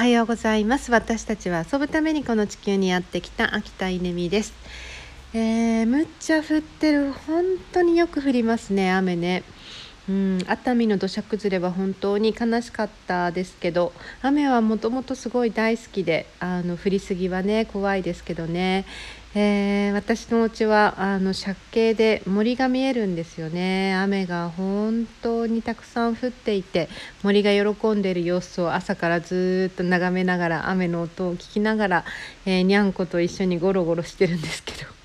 はようございます。私たちは遊ぶためにこの地球にやってきた秋田稲美です、えー、むっちゃ降ってる。本当によく降りますね雨ね。うん熱海の土砂崩れは本当に悲しかったですけど雨はもともとすごい大好きであの降りすぎはね怖いですけどね、えー、私のお家はあの借景で森が見えるんですよね。雨が本当にたくさん降っていて森が喜んでいる様子を朝からずっと眺めながら雨の音を聞きながら、えー、にゃんこと一緒にゴロゴロしてるんですけど。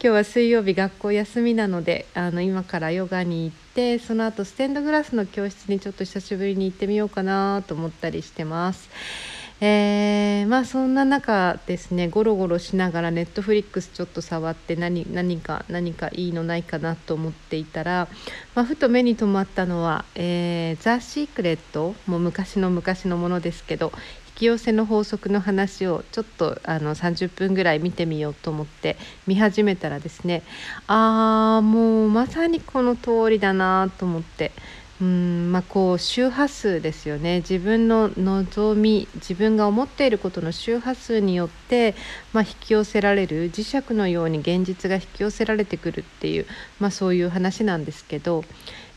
今日は水曜日学校休みなのであの今からヨガに行ってその後ステンドグラスの教室にちょっと久しぶりに行ってみようかなと思ったりしてます。えー、まあそんな中ですねゴロゴロしながらネットフリックスちょっと触って何何か何かいいのないかなと思っていたら、まあ、ふと目に留まったのは「えー、ザ・シークレット」も昔の昔のものですけどき寄せの法則の話をちょっとあの30分ぐらい見てみようと思って見始めたらですねあーもうまさにこの通りだなと思ってうんまあ、こう周波数ですよね。自分の望み自分が思っていることの周波数によって、まあ、引き寄せられる磁石のように現実が引き寄せられてくるっていう、まあ、そういう話なんですけど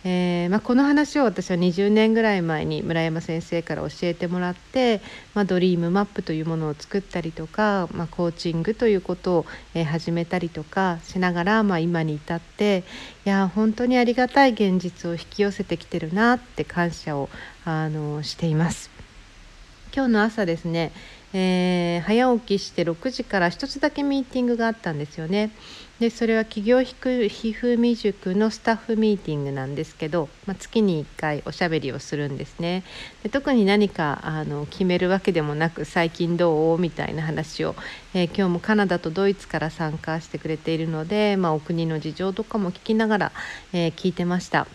えー、まあ、この話を私は20年ぐらい前に村山先生から教えてもらって、まあ、ドリームマップというものを作ったりとか、まあ、コーチングということを、え、始めたりとかしながら、ま今に至っていや本当にありがたい現実を引き寄せてきてるなって感謝をあのしています。今日の朝ですねえー、早起きして6時から1つだけミーティングがあったんですよね。でそれは企業ひふみ塾のスタッフミーティングなんですけど、まあ、月に1回おしゃべりをするんですね。で特に何かあの決めるわけでもなく最近どう？みたいな話を、えー、今日もカナダとドイツから参加してくれているので、まあ、お国の事情とかも聞きながら、えー、聞いてました。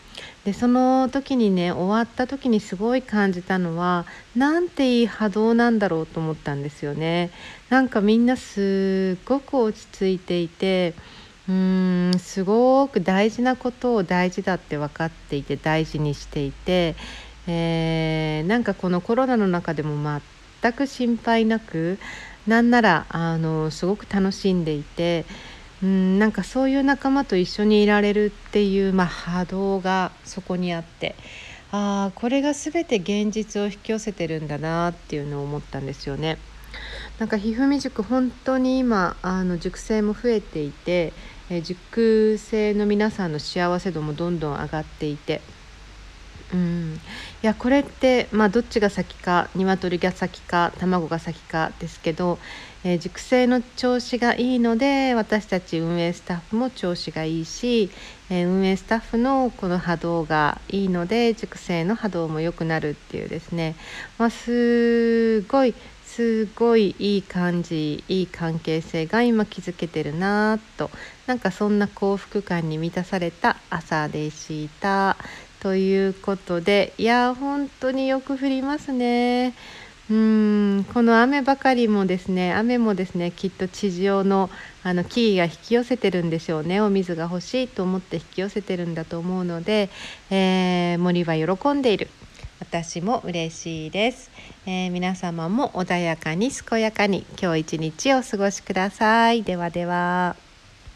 でその時にね終わった時にすごい感じたのはなんていい波動なんだろうと思ったんですよね。なんかみんなすっごく落ち着いていてうーんすごく大事なことを大事だって分かっていて大事にしていて、えー、なんかこのコロナの中でも全く心配なくなんならあのすごく楽しんでいて。うんなんかそういう仲間と一緒にいられるっていう、まあ、波動がそこにあってああこれが全て現実を引き寄せてるんだなっていうのを思ったんですよね。なんかひふみ塾本当に今あの塾生も増えていて、え塾生の皆さんの幸せ度もどんどん上がっていて。うん、いやこれって、まあ、どっちが先か鶏が先か卵が先かですけどえー、熟成の調子がいいので私たち運営スタッフも調子がいいし、えー、運営スタッフのこの波動がいいので熟成の波動も良くなるっていうですね、まあ、すごいすごいいい感じいい関係性が今築けてるなと。なんかそんな幸福感に満たされた朝でした。ということでいや本当によく降りますね。うんこの雨ばかりもですね雨もですねきっと地上のあの木々が引き寄せてるんでしょうね。お水が欲しいと思って引き寄せてるんだと思うので、えー、森は喜んでいる。私も嬉しいです、えー、皆様も穏やかに健やかに今日一日お過ごしください。ではでは。